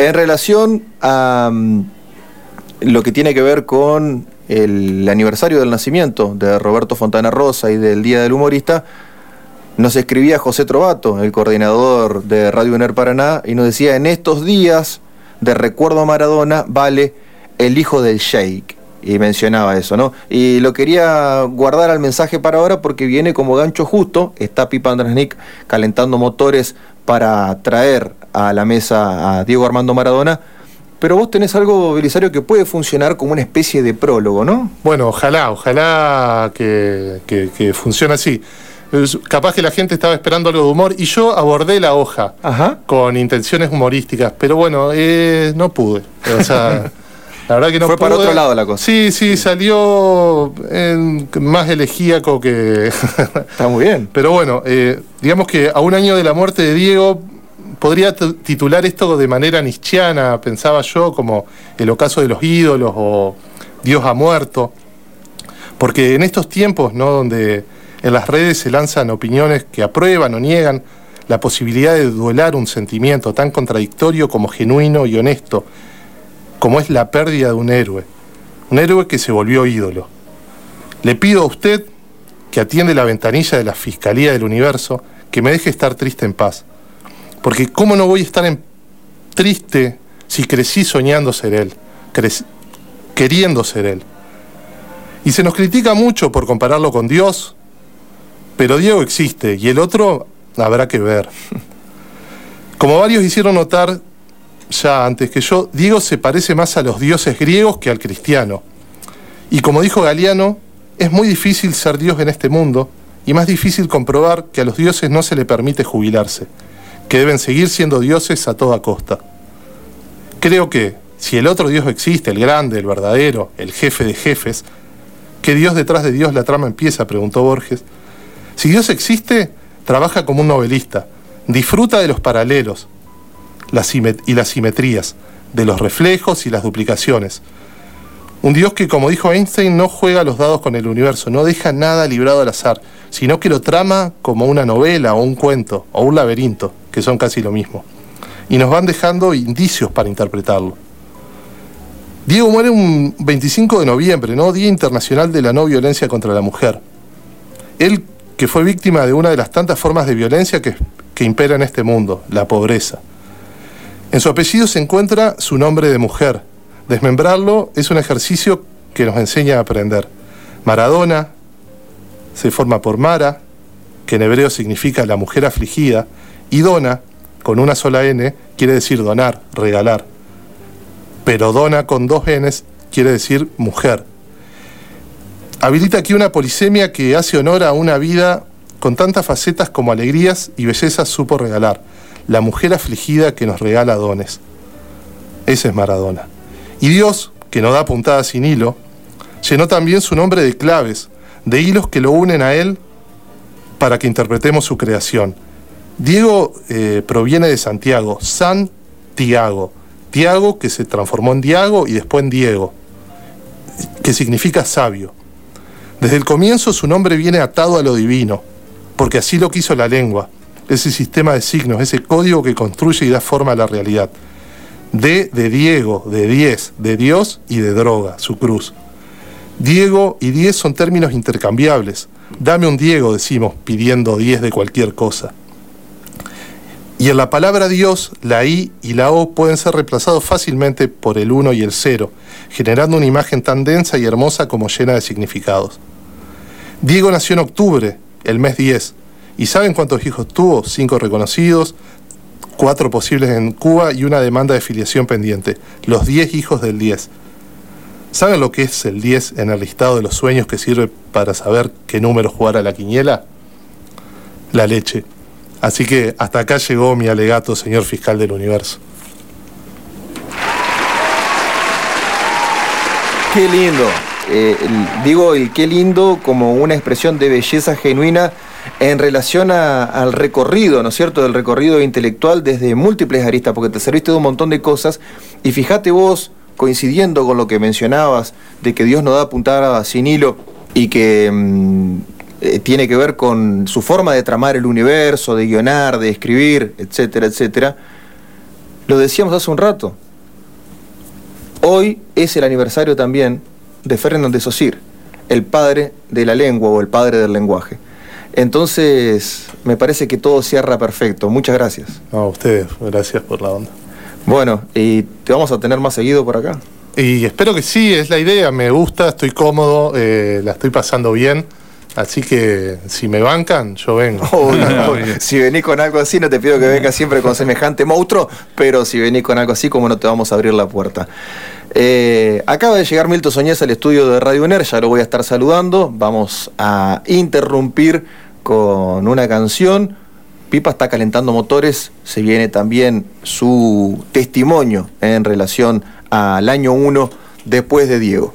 En relación a mm, lo que tiene que ver con el aniversario del nacimiento de Roberto Fontana Rosa y del Día del Humorista, nos escribía José Trovato, el coordinador de Radio UNER Paraná, y nos decía, en estos días de recuerdo a Maradona vale el hijo del Sheikh. Y mencionaba eso, ¿no? Y lo quería guardar al mensaje para ahora porque viene como gancho justo, está Pipa Andrasnik calentando motores para traer a la mesa a Diego Armando Maradona, pero vos tenés algo, Belisario, que puede funcionar como una especie de prólogo, ¿no? Bueno, ojalá, ojalá que, que, funcione así. Capaz que la gente estaba esperando algo de humor y yo abordé la hoja con intenciones humorísticas, pero bueno, eh, no pude. O sea, la verdad que no Fue para otro lado la cosa. Sí, sí, salió más elegíaco que. Está muy bien. Pero bueno, eh, digamos que a un año de la muerte de Diego, podría titular esto de manera nichiana, pensaba yo, como el ocaso de los ídolos o Dios ha muerto. Porque en estos tiempos, ¿no? Donde en las redes se lanzan opiniones que aprueban o niegan la posibilidad de duelar un sentimiento tan contradictorio como genuino y honesto, como es la pérdida de un héroe, un héroe que se volvió ídolo. Le pido a usted que atiende la ventanilla de la Fiscalía del Universo, que me deje estar triste en paz porque ¿cómo no voy a estar en, triste si crecí soñando ser Él, queriendo ser Él? Y se nos critica mucho por compararlo con Dios, pero Diego existe y el otro habrá que ver. Como varios hicieron notar ya antes que yo, Diego se parece más a los dioses griegos que al cristiano. Y como dijo Galeano, es muy difícil ser Dios en este mundo y más difícil comprobar que a los dioses no se le permite jubilarse que deben seguir siendo dioses a toda costa. Creo que, si el otro Dios existe, el grande, el verdadero, el jefe de jefes, ¿qué Dios detrás de Dios la trama empieza? preguntó Borges. Si Dios existe, trabaja como un novelista, disfruta de los paralelos y las simetrías, de los reflejos y las duplicaciones. Un Dios que, como dijo Einstein, no juega los dados con el universo, no deja nada librado al azar, sino que lo trama como una novela o un cuento o un laberinto que son casi lo mismo. Y nos van dejando indicios para interpretarlo. Diego muere un 25 de noviembre, ¿no? Día Internacional de la No Violencia contra la Mujer. Él que fue víctima de una de las tantas formas de violencia que, que impera en este mundo, la pobreza. En su apellido se encuentra su nombre de mujer. Desmembrarlo es un ejercicio que nos enseña a aprender. Maradona se forma por Mara, que en hebreo significa la mujer afligida, y dona, con una sola N, quiere decir donar, regalar. Pero dona con dos Ns quiere decir mujer. Habilita aquí una polisemia que hace honor a una vida con tantas facetas como alegrías y bellezas supo regalar. La mujer afligida que nos regala dones. Ese es Maradona. Y Dios, que no da puntada sin hilo, llenó también su nombre de claves, de hilos que lo unen a Él para que interpretemos su creación. Diego eh, proviene de Santiago, San Tiago. Que se transformó en Diago y después en Diego, que significa sabio. Desde el comienzo su nombre viene atado a lo divino, porque así lo quiso la lengua, ese sistema de signos, ese código que construye y da forma a la realidad. D de Diego, de diez, de Dios y de droga, su cruz. Diego y diez son términos intercambiables. Dame un Diego, decimos, pidiendo diez de cualquier cosa. Y en la palabra Dios, la I y la O pueden ser reemplazados fácilmente por el 1 y el 0, generando una imagen tan densa y hermosa como llena de significados. Diego nació en octubre, el mes 10, y ¿saben cuántos hijos tuvo? Cinco reconocidos, cuatro posibles en Cuba y una demanda de filiación pendiente, los 10 hijos del 10. ¿Saben lo que es el 10 en el listado de los sueños que sirve para saber qué número jugar a la quiniela? La leche. Así que hasta acá llegó mi alegato, señor fiscal del universo. Qué lindo. Eh, digo el qué lindo como una expresión de belleza genuina en relación al recorrido, ¿no es cierto?, del recorrido intelectual desde múltiples aristas, porque te serviste de un montón de cosas y fíjate vos, coincidiendo con lo que mencionabas, de que Dios no da puntada sin hilo y que mm, eh, tiene que ver con su forma de tramar el universo, de guionar, de escribir, etcétera, etcétera. Lo decíamos hace un rato. Hoy es el aniversario también de Fernando de Saussure, el padre de la lengua o el padre del lenguaje. Entonces, me parece que todo cierra perfecto. Muchas gracias. No, a ustedes, gracias por la onda. Bueno, ¿y te vamos a tener más seguido por acá? Y espero que sí, es la idea, me gusta, estoy cómodo, eh, la estoy pasando bien. Así que si me bancan, yo vengo. si venís con algo así, no te pido que vengas siempre con semejante monstruo, pero si venís con algo así, como no te vamos a abrir la puerta. Eh, acaba de llegar Milton Soñez al estudio de Radio UNER, ya lo voy a estar saludando. Vamos a interrumpir con una canción. Pipa está calentando motores, se viene también su testimonio en relación al año 1 después de Diego.